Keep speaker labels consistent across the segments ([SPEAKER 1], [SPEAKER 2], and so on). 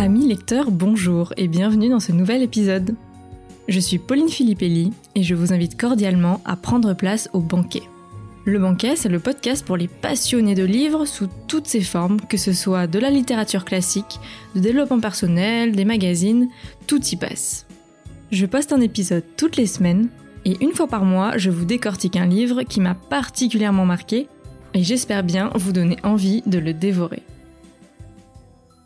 [SPEAKER 1] Amis lecteurs, bonjour et bienvenue dans ce nouvel épisode. Je suis Pauline Filippelli et je vous invite cordialement à prendre place au banquet. Le banquet, c'est le podcast pour les passionnés de livres sous toutes ses formes, que ce soit de la littérature classique, de développement personnel, des magazines, tout y passe. Je poste un épisode toutes les semaines et une fois par mois, je vous décortique un livre qui m'a particulièrement marqué et j'espère bien vous donner envie de le dévorer.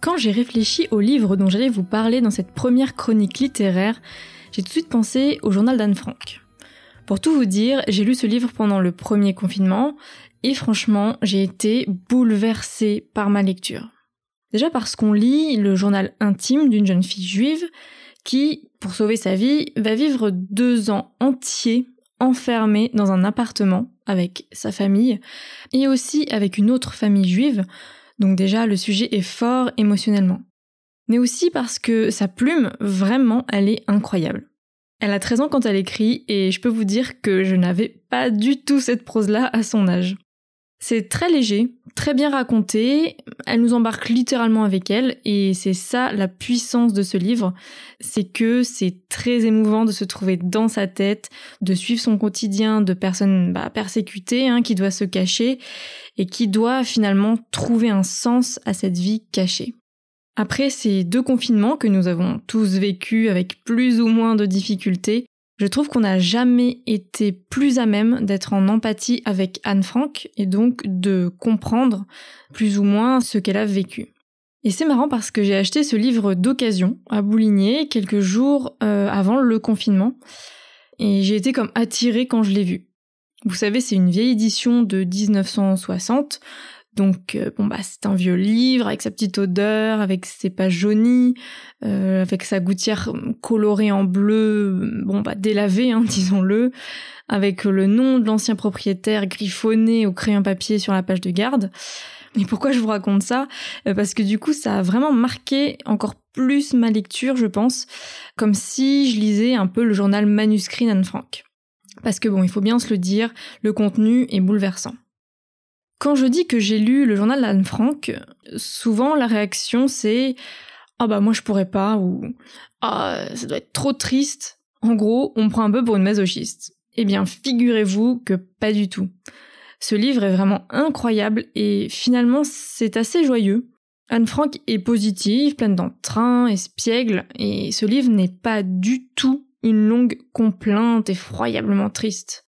[SPEAKER 1] Quand j'ai réfléchi au livre dont j'allais vous parler dans cette première chronique littéraire, j'ai tout de suite pensé au journal d'Anne Frank. Pour tout vous dire, j'ai lu ce livre pendant le premier confinement et franchement, j'ai été bouleversée par ma lecture. Déjà parce qu'on lit le journal intime d'une jeune fille juive qui, pour sauver sa vie, va vivre deux ans entiers enfermée dans un appartement avec sa famille et aussi avec une autre famille juive. Donc déjà, le sujet est fort émotionnellement. Mais aussi parce que sa plume, vraiment, elle est incroyable. Elle a 13 ans quand elle écrit et je peux vous dire que je n'avais pas du tout cette prose-là à son âge. C'est très léger, très bien raconté, elle nous embarque littéralement avec elle et c'est ça la puissance de ce livre, c'est que c'est très émouvant de se trouver dans sa tête, de suivre son quotidien de personne bah, persécutée hein, qui doit se cacher et qui doit finalement trouver un sens à cette vie cachée. Après ces deux confinements que nous avons tous vécus avec plus ou moins de difficultés, je trouve qu'on n'a jamais été plus à même d'être en empathie avec Anne Frank et donc de comprendre plus ou moins ce qu'elle a vécu. Et c'est marrant parce que j'ai acheté ce livre d'occasion à Bouligné quelques jours euh, avant le confinement et j'ai été comme attirée quand je l'ai vu. Vous savez, c'est une vieille édition de 1960 donc euh, bon bah c'est un vieux livre avec sa petite odeur, avec ses pages jaunies, euh, avec sa gouttière colorée en bleu, bon bah délavée hein, disons-le, avec le nom de l'ancien propriétaire griffonné au crayon papier sur la page de garde. Et pourquoi je vous raconte ça? Euh, Parce que du coup ça a vraiment marqué encore plus ma lecture je pense, comme si je lisais un peu le journal manuscrit d'Anne Frank. Parce que bon il faut bien se le dire, le contenu est bouleversant. Quand je dis que j'ai lu le journal d'Anne Frank, souvent la réaction c'est ah bah moi je pourrais pas ou ah ça doit être trop triste. En gros, on prend un peu pour une masochiste. Eh bien, figurez-vous que pas du tout. Ce livre est vraiment incroyable et finalement c'est assez joyeux. Anne Frank est positive, pleine d'entrain, espiègle, et ce livre n'est pas du tout une longue complainte effroyablement triste.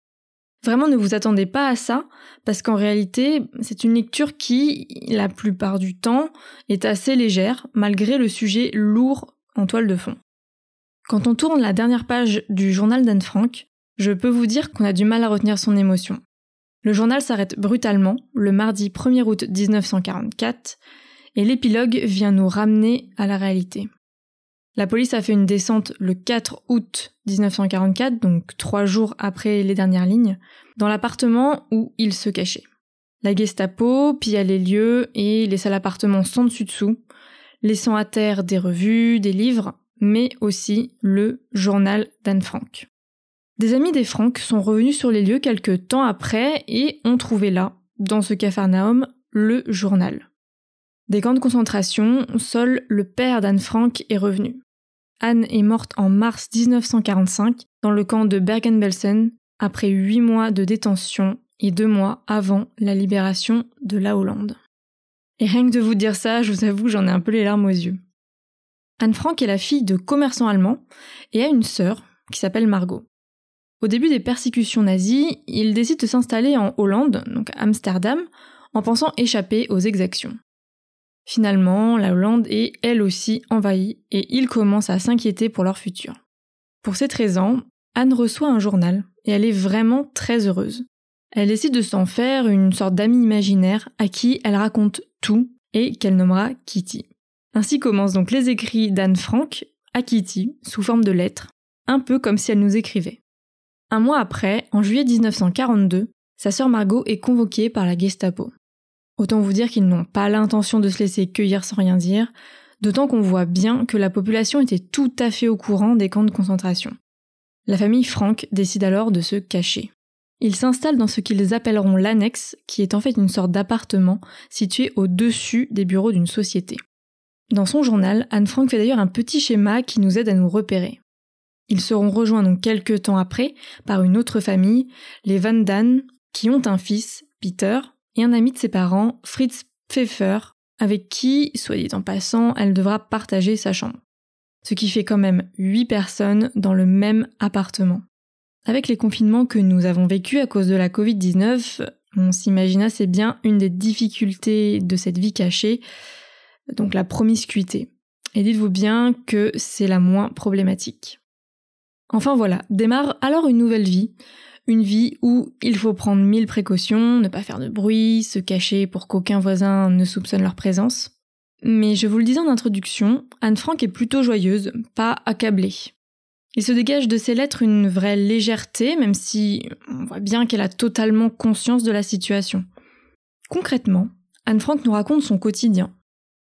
[SPEAKER 1] Vraiment, ne vous attendez pas à ça, parce qu'en réalité, c'est une lecture qui, la plupart du temps, est assez légère, malgré le sujet lourd en toile de fond. Quand on tourne la dernière page du journal d'Anne Frank, je peux vous dire qu'on a du mal à retenir son émotion. Le journal s'arrête brutalement, le mardi 1er août 1944, et l'épilogue vient nous ramener à la réalité. La police a fait une descente le 4 août 1944, donc trois jours après les dernières lignes, dans l'appartement où il se cachait. La Gestapo pilla les lieux et laissa l'appartement sans dessus-dessous, laissant à terre des revues, des livres, mais aussi le journal d'Anne Frank. Des amis des Frank sont revenus sur les lieux quelques temps après et ont trouvé là, dans ce capharnaüm, le journal. Des camps de concentration, seul le père d'Anne Frank est revenu. Anne est morte en mars 1945 dans le camp de Bergen-Belsen après huit mois de détention et deux mois avant la libération de la Hollande. Et rien que de vous dire ça, je vous avoue, j'en ai un peu les larmes aux yeux. Anne Frank est la fille de commerçants allemands et a une sœur qui s'appelle Margot. Au début des persécutions nazies, il décide de s'installer en Hollande, donc à Amsterdam, en pensant échapper aux exactions. Finalement, la Hollande est elle aussi envahie et ils commencent à s'inquiéter pour leur futur. Pour 13 ans, Anne reçoit un journal et elle est vraiment très heureuse. Elle décide de s'en faire une sorte d'amie imaginaire à qui elle raconte tout et qu'elle nommera Kitty. Ainsi commencent donc les écrits d'Anne Frank à Kitty sous forme de lettres, un peu comme si elle nous écrivait. Un mois après, en juillet 1942, sa sœur Margot est convoquée par la Gestapo. Autant vous dire qu'ils n'ont pas l'intention de se laisser cueillir sans rien dire, d'autant qu'on voit bien que la population était tout à fait au courant des camps de concentration. La famille Frank décide alors de se cacher. Ils s'installent dans ce qu'ils appelleront l'annexe, qui est en fait une sorte d'appartement situé au-dessus des bureaux d'une société. Dans son journal, Anne Frank fait d'ailleurs un petit schéma qui nous aide à nous repérer. Ils seront rejoints donc quelques temps après par une autre famille, les Van Dan, qui ont un fils, Peter, et un ami de ses parents, Fritz Pfeffer, avec qui, soit dit en passant, elle devra partager sa chambre. Ce qui fait quand même 8 personnes dans le même appartement. Avec les confinements que nous avons vécus à cause de la Covid-19, on s'imagine assez bien une des difficultés de cette vie cachée, donc la promiscuité. Et dites-vous bien que c'est la moins problématique. Enfin voilà, démarre alors une nouvelle vie. Une vie où il faut prendre mille précautions, ne pas faire de bruit, se cacher pour qu'aucun voisin ne soupçonne leur présence. Mais je vous le disais en introduction, Anne Frank est plutôt joyeuse, pas accablée. Il se dégage de ses lettres une vraie légèreté, même si on voit bien qu'elle a totalement conscience de la situation. Concrètement, Anne Frank nous raconte son quotidien.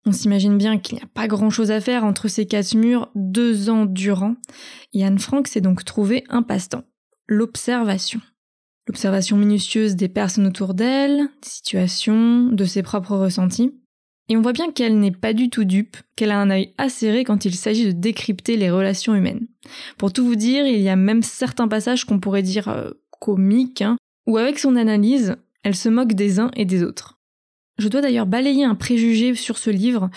[SPEAKER 1] On s'imagine bien qu'il n'y a pas grand chose à faire entre ces quatre murs deux ans durant, et Anne Frank s'est donc trouvé un passe-temps. L'observation. L'observation minutieuse des personnes autour d'elle, des situations, de ses propres ressentis. Et on voit bien qu'elle n'est pas du tout dupe, qu'elle a un œil acéré quand il s'agit de décrypter les relations humaines. Pour tout vous dire, il y a même certains passages qu'on pourrait dire euh, comiques, hein, où avec son analyse, elle se moque des uns et des autres. Je dois d'ailleurs balayer un préjugé sur ce livre,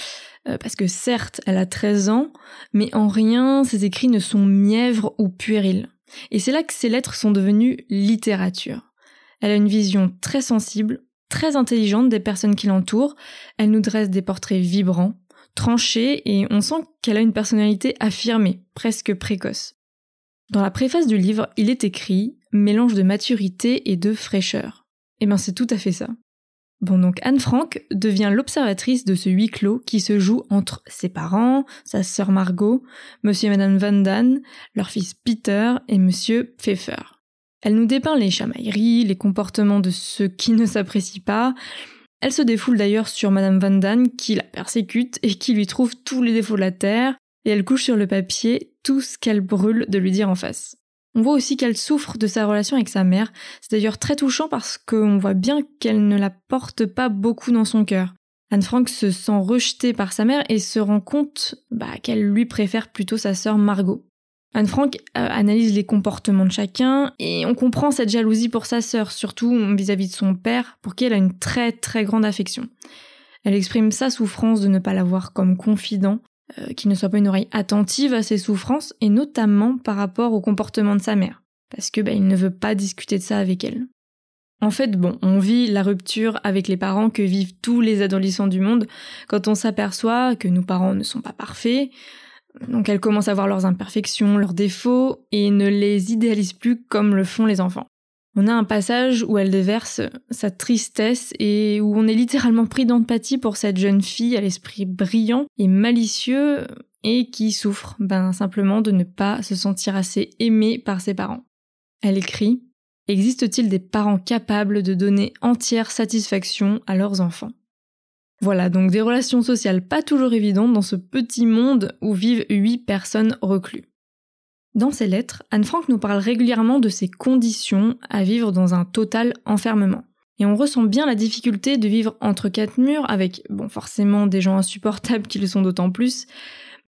[SPEAKER 1] euh, parce que certes, elle a 13 ans, mais en rien ses écrits ne sont mièvres ou puérils. Et c'est là que ses lettres sont devenues littérature. Elle a une vision très sensible, très intelligente des personnes qui l'entourent, elle nous dresse des portraits vibrants, tranchés, et on sent qu'elle a une personnalité affirmée, presque précoce. Dans la préface du livre, il est écrit mélange de maturité et de fraîcheur. Eh ben c'est tout à fait ça. Bon, donc Anne Frank devient l'observatrice de ce huis clos qui se joue entre ses parents, sa sœur Margot, monsieur et madame Van Dan, leur fils Peter et monsieur Pfeffer. Elle nous dépeint les chamailleries, les comportements de ceux qui ne s'apprécient pas. Elle se défoule d'ailleurs sur madame Van Dan qui la persécute et qui lui trouve tous les défauts de la terre, et elle couche sur le papier tout ce qu'elle brûle de lui dire en face. On voit aussi qu'elle souffre de sa relation avec sa mère. C'est d'ailleurs très touchant parce qu'on voit bien qu'elle ne la porte pas beaucoup dans son cœur. Anne Frank se sent rejetée par sa mère et se rend compte bah, qu'elle lui préfère plutôt sa sœur Margot. Anne Frank euh, analyse les comportements de chacun et on comprend cette jalousie pour sa sœur, surtout vis-à-vis -vis de son père, pour qui elle a une très très grande affection. Elle exprime sa souffrance de ne pas l'avoir comme confident qu'il ne soit pas une oreille attentive à ses souffrances, et notamment par rapport au comportement de sa mère, parce que bah, il ne veut pas discuter de ça avec elle. En fait, bon, on vit la rupture avec les parents que vivent tous les adolescents du monde quand on s'aperçoit que nos parents ne sont pas parfaits, donc elle commence à voir leurs imperfections, leurs défauts, et ne les idéalise plus comme le font les enfants. On a un passage où elle déverse sa tristesse et où on est littéralement pris d'empathie pour cette jeune fille à l'esprit brillant et malicieux et qui souffre ben, simplement de ne pas se sentir assez aimée par ses parents. Elle écrit Existe-t-il des parents capables de donner entière satisfaction à leurs enfants? Voilà donc des relations sociales pas toujours évidentes dans ce petit monde où vivent huit personnes reclues. Dans ses lettres, Anne Frank nous parle régulièrement de ses conditions à vivre dans un total enfermement. Et on ressent bien la difficulté de vivre entre quatre murs avec, bon, forcément des gens insupportables qui le sont d'autant plus,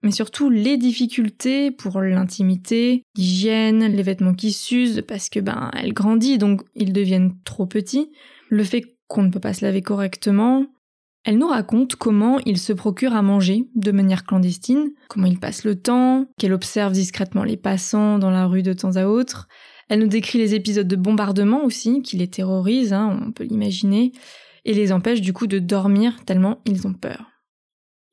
[SPEAKER 1] mais surtout les difficultés pour l'intimité, l'hygiène, les vêtements qui s'usent parce que ben elle grandit donc ils deviennent trop petits, le fait qu'on ne peut pas se laver correctement, elle nous raconte comment il se procure à manger de manière clandestine, comment il passe le temps, qu'elle observe discrètement les passants dans la rue de temps à autre. Elle nous décrit les épisodes de bombardement aussi, qui les terrorisent, hein, on peut l'imaginer, et les empêche du coup de dormir tellement ils ont peur.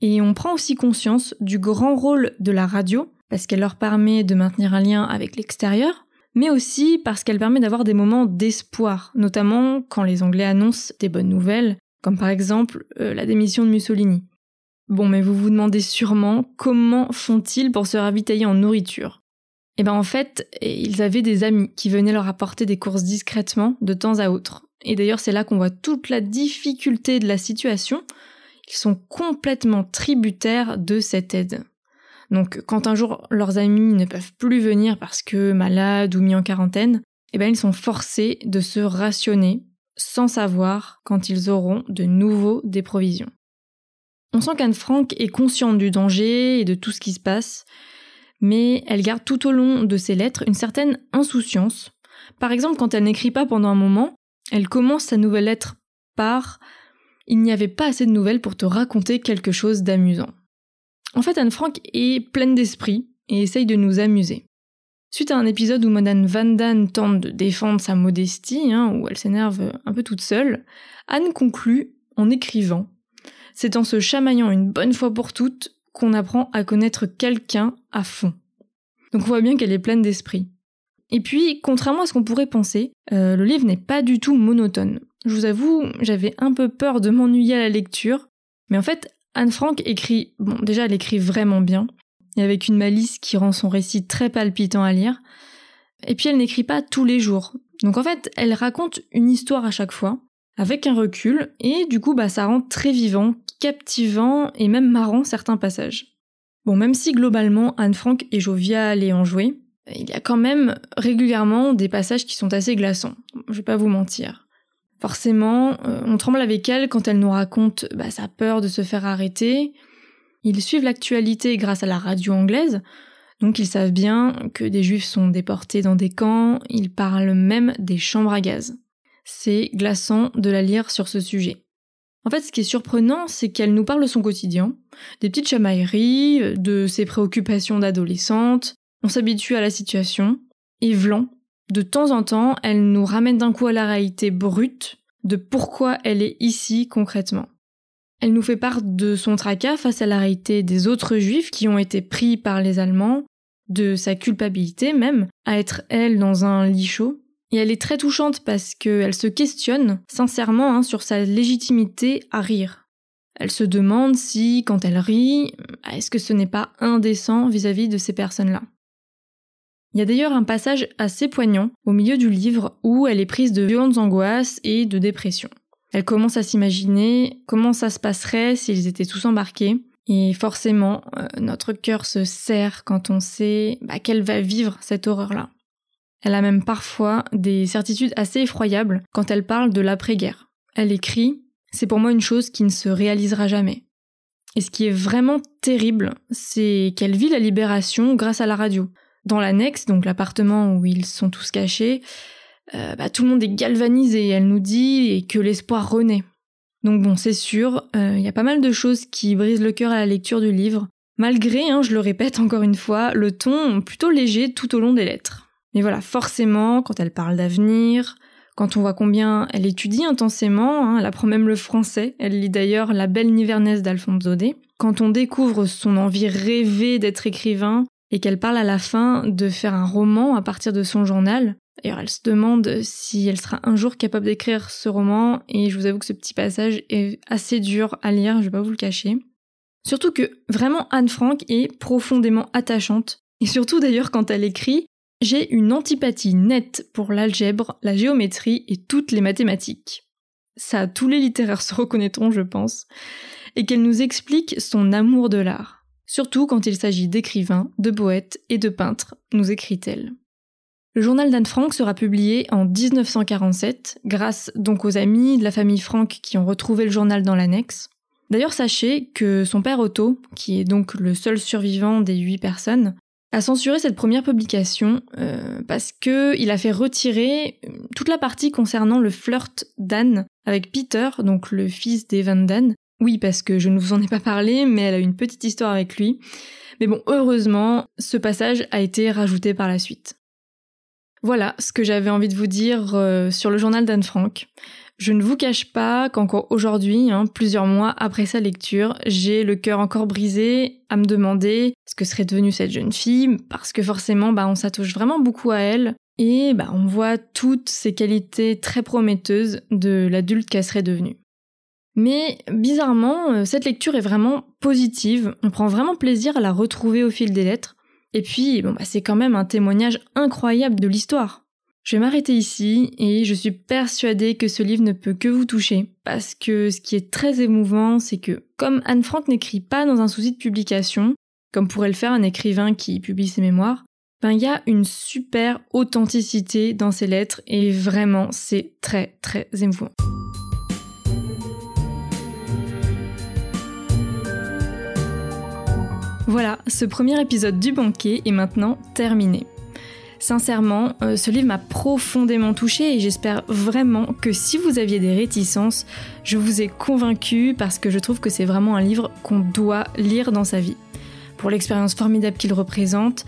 [SPEAKER 1] Et on prend aussi conscience du grand rôle de la radio, parce qu'elle leur permet de maintenir un lien avec l'extérieur, mais aussi parce qu'elle permet d'avoir des moments d'espoir, notamment quand les Anglais annoncent des bonnes nouvelles, comme par exemple euh, la démission de Mussolini. Bon, mais vous vous demandez sûrement comment font-ils pour se ravitailler en nourriture Eh ben en fait, ils avaient des amis qui venaient leur apporter des courses discrètement de temps à autre. Et d'ailleurs, c'est là qu'on voit toute la difficulté de la situation. Ils sont complètement tributaires de cette aide. Donc, quand un jour leurs amis ne peuvent plus venir parce que malades ou mis en quarantaine, eh ben ils sont forcés de se rationner sans savoir quand ils auront de nouveau des provisions. On sent qu'Anne Frank est consciente du danger et de tout ce qui se passe, mais elle garde tout au long de ses lettres une certaine insouciance. Par exemple, quand elle n'écrit pas pendant un moment, elle commence sa nouvelle lettre par Il n'y avait pas assez de nouvelles pour te raconter quelque chose d'amusant. En fait, Anne Frank est pleine d'esprit et essaye de nous amuser. Suite à un épisode où Madame Van Damme tente de défendre sa modestie, hein, où elle s'énerve un peu toute seule, Anne conclut en écrivant C'est en se chamaillant une bonne fois pour toutes qu'on apprend à connaître quelqu'un à fond. Donc on voit bien qu'elle est pleine d'esprit. Et puis, contrairement à ce qu'on pourrait penser, euh, le livre n'est pas du tout monotone. Je vous avoue, j'avais un peu peur de m'ennuyer à la lecture, mais en fait, Anne Frank écrit, bon déjà elle écrit vraiment bien, avec une malice qui rend son récit très palpitant à lire. Et puis elle n'écrit pas tous les jours. Donc en fait, elle raconte une histoire à chaque fois, avec un recul, et du coup, bah, ça rend très vivant, captivant et même marrant certains passages. Bon, même si globalement Anne Frank est joviale et enjouée, il y a quand même régulièrement des passages qui sont assez glaçants. Je vais pas vous mentir. Forcément, euh, on tremble avec elle quand elle nous raconte bah, sa peur de se faire arrêter, ils suivent l'actualité grâce à la radio anglaise, donc ils savent bien que des juifs sont déportés dans des camps, ils parlent même des chambres à gaz. C'est glaçant de la lire sur ce sujet. En fait, ce qui est surprenant, c'est qu'elle nous parle de son quotidien, des petites chamailleries, de ses préoccupations d'adolescente, on s'habitue à la situation, et vlan, de temps en temps, elle nous ramène d'un coup à la réalité brute de pourquoi elle est ici concrètement. Elle nous fait part de son tracas face à la réalité des autres juifs qui ont été pris par les Allemands, de sa culpabilité même, à être elle dans un lit chaud. Et elle est très touchante parce qu'elle se questionne sincèrement hein, sur sa légitimité à rire. Elle se demande si, quand elle rit, est-ce que ce n'est pas indécent vis-à-vis -vis de ces personnes-là. Il y a d'ailleurs un passage assez poignant au milieu du livre où elle est prise de violentes angoisses et de dépression. Elle commence à s'imaginer comment ça se passerait s'ils étaient tous embarqués. Et forcément, euh, notre cœur se serre quand on sait bah, qu'elle va vivre cette horreur-là. Elle a même parfois des certitudes assez effroyables quand elle parle de l'après-guerre. Elle écrit C'est pour moi une chose qui ne se réalisera jamais. Et ce qui est vraiment terrible, c'est qu'elle vit la libération grâce à la radio. Dans l'annexe, donc l'appartement où ils sont tous cachés, euh, bah, tout le monde est galvanisé, elle nous dit, et que l'espoir renaît. Donc bon, c'est sûr, euh, il y a pas mal de choses qui brisent le cœur à la lecture du livre, malgré, hein, je le répète encore une fois, le ton plutôt léger tout au long des lettres. Mais voilà, forcément, quand elle parle d'avenir, quand on voit combien elle étudie intensément, hein, elle apprend même le français, elle lit d'ailleurs La Belle Nivernesse d'Alphonse Daudet, quand on découvre son envie rêvée d'être écrivain, et qu'elle parle à la fin de faire un roman à partir de son journal, D'ailleurs, elle se demande si elle sera un jour capable d'écrire ce roman, et je vous avoue que ce petit passage est assez dur à lire, je vais pas vous le cacher. Surtout que vraiment Anne Frank est profondément attachante, et surtout d'ailleurs quand elle écrit, j'ai une antipathie nette pour l'algèbre, la géométrie et toutes les mathématiques. Ça, tous les littéraires se reconnaîtront, je pense, et qu'elle nous explique son amour de l'art. Surtout quand il s'agit d'écrivains, de poètes et de peintres, nous écrit-elle. Le journal d'Anne Frank sera publié en 1947, grâce donc aux amis de la famille Frank qui ont retrouvé le journal dans l'annexe. D'ailleurs, sachez que son père Otto, qui est donc le seul survivant des huit personnes, a censuré cette première publication euh, parce que il a fait retirer euh, toute la partie concernant le flirt d'Anne avec Peter, donc le fils d'Evan Dan. Oui, parce que je ne vous en ai pas parlé, mais elle a une petite histoire avec lui. Mais bon, heureusement, ce passage a été rajouté par la suite. Voilà ce que j'avais envie de vous dire euh, sur le journal d'Anne Frank. Je ne vous cache pas qu'encore aujourd'hui, hein, plusieurs mois après sa lecture, j'ai le cœur encore brisé à me demander ce que serait devenue cette jeune fille, parce que forcément, bah, on s'attouche vraiment beaucoup à elle, et bah, on voit toutes ces qualités très prometteuses de l'adulte qu'elle serait devenue. Mais bizarrement, euh, cette lecture est vraiment positive, on prend vraiment plaisir à la retrouver au fil des lettres, et puis, bah, c'est quand même un témoignage incroyable de l'histoire. Je vais m'arrêter ici et je suis persuadée que ce livre ne peut que vous toucher parce que ce qui est très émouvant, c'est que comme Anne Frank n'écrit pas dans un souci de publication, comme pourrait le faire un écrivain qui publie ses mémoires, ben il y a une super authenticité dans ses lettres et vraiment c'est très très émouvant. Voilà, ce premier épisode du banquet est maintenant terminé. Sincèrement, euh, ce livre m'a profondément touché et j'espère vraiment que si vous aviez des réticences, je vous ai convaincu parce que je trouve que c'est vraiment un livre qu'on doit lire dans sa vie. Pour l'expérience formidable qu'il représente,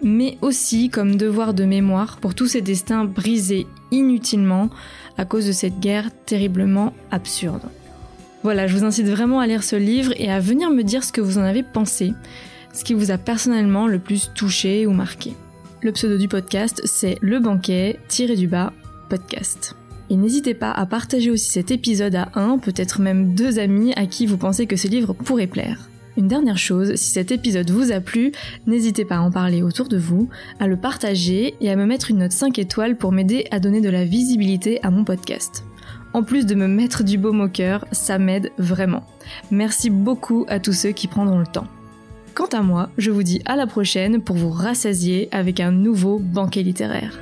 [SPEAKER 1] mais aussi comme devoir de mémoire pour tous ces destins brisés inutilement à cause de cette guerre terriblement absurde. Voilà, je vous incite vraiment à lire ce livre et à venir me dire ce que vous en avez pensé, ce qui vous a personnellement le plus touché ou marqué. Le pseudo du podcast, c'est le banquet tiré du bas podcast. Et n'hésitez pas à partager aussi cet épisode à un, peut-être même deux amis à qui vous pensez que ce livre pourrait plaire. Une dernière chose, si cet épisode vous a plu, n'hésitez pas à en parler autour de vous, à le partager et à me mettre une note 5 étoiles pour m'aider à donner de la visibilité à mon podcast. En plus de me mettre du baume au cœur, ça m'aide vraiment. Merci beaucoup à tous ceux qui prendront le temps. Quant à moi, je vous dis à la prochaine pour vous rassasier avec un nouveau banquet littéraire.